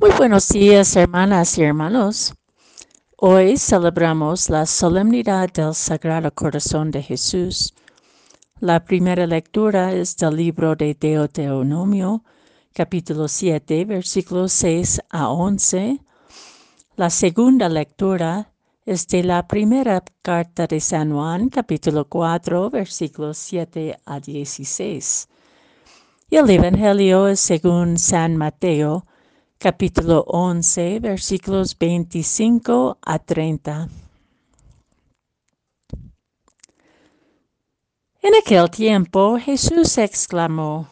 Muy buenos días, hermanas y hermanos. Hoy celebramos la solemnidad del Sagrado Corazón de Jesús. La primera lectura es del libro de Deuteronomio, capítulo 7, versículos 6 a 11. La segunda lectura es de la primera carta de San Juan, capítulo 4, versículos 7 a 16. Y el Evangelio es según San Mateo, capítulo 11, versículos 25 a 30. En aquel tiempo Jesús exclamó,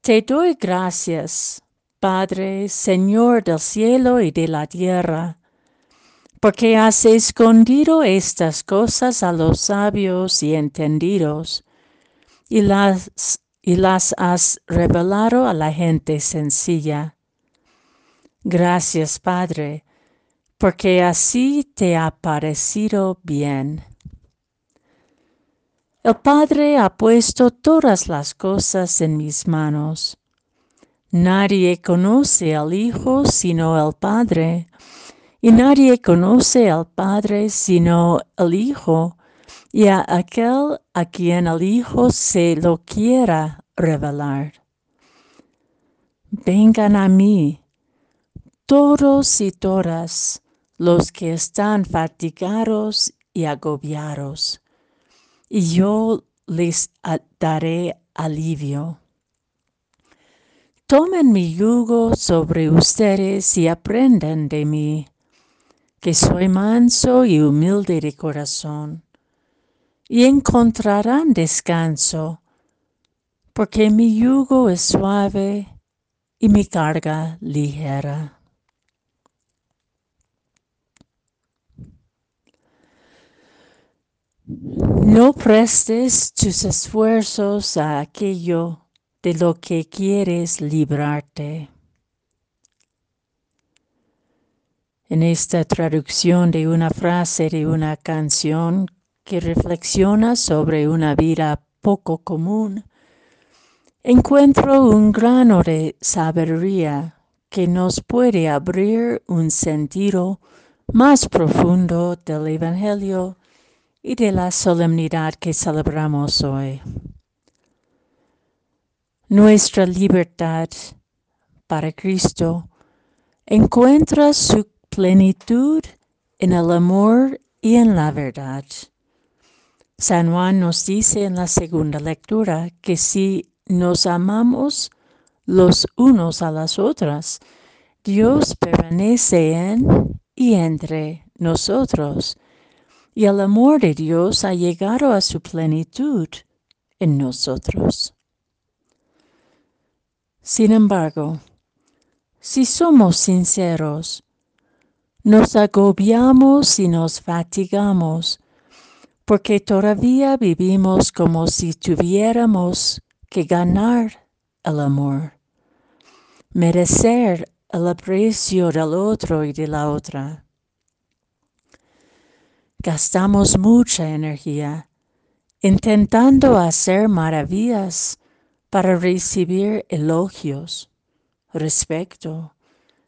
Te doy gracias, Padre, Señor del cielo y de la tierra, porque has escondido estas cosas a los sabios y entendidos, y las, y las has revelado a la gente sencilla. Gracias, Padre, porque así te ha parecido bien. El Padre ha puesto todas las cosas en mis manos. Nadie conoce al Hijo sino el Padre, y nadie conoce al Padre sino el Hijo, y a aquel a quien el Hijo se lo quiera revelar. Vengan a mí todos y todas los que están fatigados y agobiados, y yo les daré alivio. Tomen mi yugo sobre ustedes y aprendan de mí, que soy manso y humilde de corazón, y encontrarán descanso, porque mi yugo es suave y mi carga ligera. No prestes tus esfuerzos a aquello de lo que quieres librarte. En esta traducción de una frase de una canción que reflexiona sobre una vida poco común, encuentro un grano de sabiduría que nos puede abrir un sentido más profundo del Evangelio y de la solemnidad que celebramos hoy. Nuestra libertad para Cristo encuentra su plenitud en el amor y en la verdad. San Juan nos dice en la segunda lectura que si nos amamos los unos a las otras, Dios permanece en y entre nosotros y el amor de Dios ha llegado a su plenitud en nosotros. Sin embargo, si somos sinceros, nos agobiamos y nos fatigamos porque todavía vivimos como si tuviéramos que ganar el amor, merecer el aprecio del otro y de la otra gastamos mucha energía intentando hacer maravillas para recibir elogios, respeto,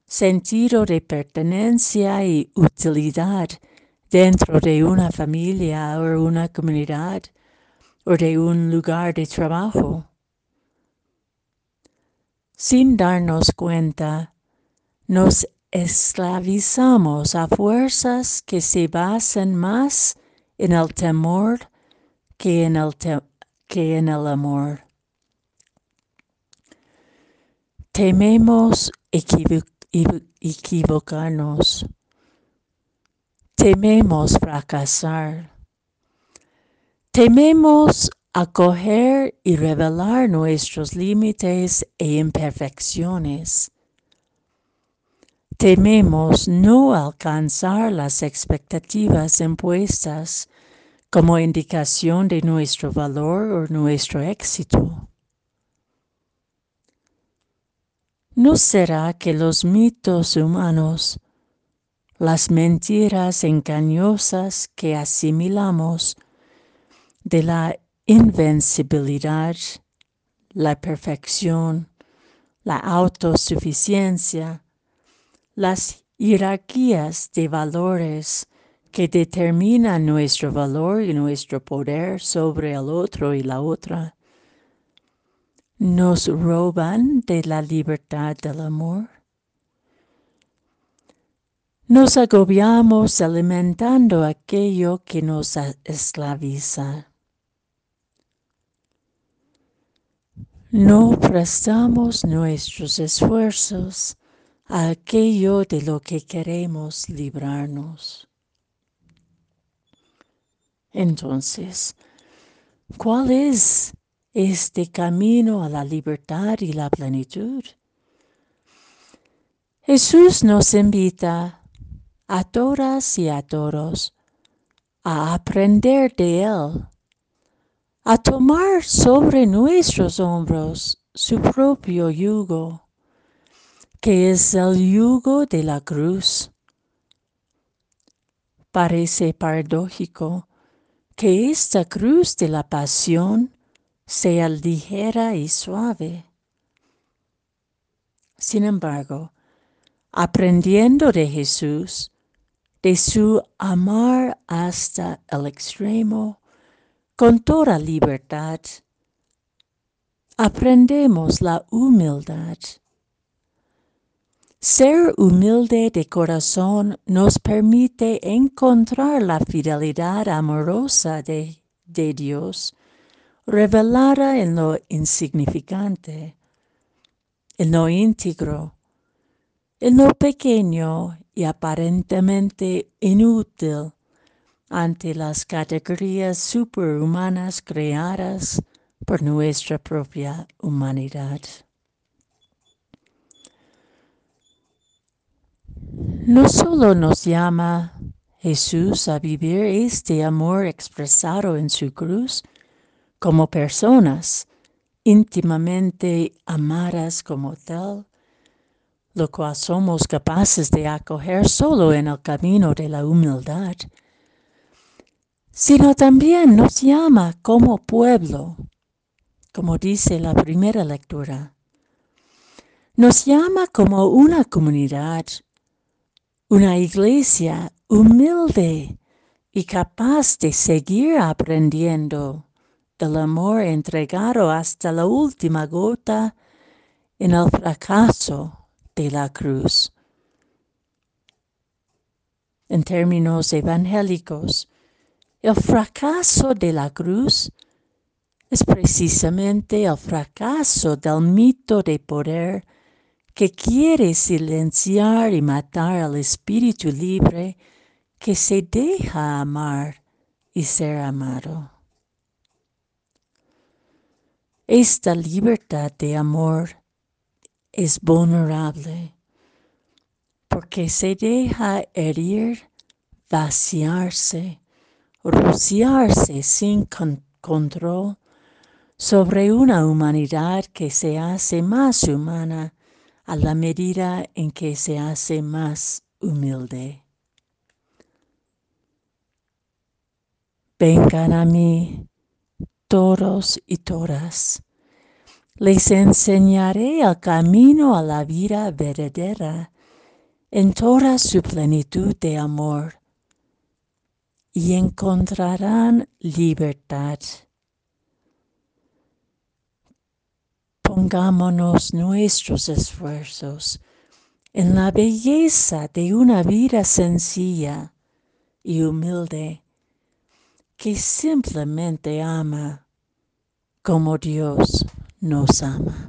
sentido de pertenencia y utilidad dentro de una familia o una comunidad o de un lugar de trabajo. Sin darnos cuenta, nos esclavizamos a fuerzas que se basan más en el temor que en el, que en el amor. Tememos equivocarnos. Tememos fracasar. Tememos acoger y revelar nuestros límites e imperfecciones tememos no alcanzar las expectativas impuestas como indicación de nuestro valor o nuestro éxito. ¿No será que los mitos humanos, las mentiras engañosas que asimilamos de la invencibilidad, la perfección, la autosuficiencia, las jerarquías de valores que determinan nuestro valor y nuestro poder sobre el otro y la otra, nos roban de la libertad del amor. Nos agobiamos alimentando aquello que nos esclaviza. No prestamos nuestros esfuerzos aquello de lo que queremos librarnos. Entonces, ¿cuál es este camino a la libertad y la plenitud? Jesús nos invita a todas y a todos a aprender de Él a tomar sobre nuestros hombros su propio yugo, que es el yugo de la cruz. Parece paradójico que esta cruz de la pasión sea ligera y suave. Sin embargo, aprendiendo de Jesús, de su amar hasta el extremo, con toda libertad. Aprendemos la humildad. Ser humilde de corazón nos permite encontrar la fidelidad amorosa de, Dios revelada en lo insignificante, en lo íntegro, en lo pequeño y aparentemente inútil ante las categorías superhumanas creadas por nuestra propia humanidad. No solo nos llama Jesús a vivir este amor expresado en su cruz como personas íntimamente amadas como tal, lo cual somos capaces de acoger solo en el camino de la humildad, sino también nos llama como pueblo, como dice la primera lectura. Nos llama como una comunidad, una iglesia humilde y capaz de seguir aprendiendo del amor entregado hasta la última gota en el fracaso de la cruz. En términos evangélicos, el fracaso de la cruz es precisamente el fracaso del mito de poder que quiere silenciar y matar al espíritu libre que se deja amar y ser amado. Esta libertad de amor es vulnerable porque se deja herir, vaciarse, rociarse sin control sobre una humanidad que se hace más humana a la medida en que se hace más humilde. Vengan a mí todos y todas. Les enseñaré el camino a la vida verdadera en toda su plenitud de amor y encontrarán libertad. Pongámonos nuestros esfuerzos en la belleza de una vida sencilla y humilde que simplemente ama como Dios nos ama.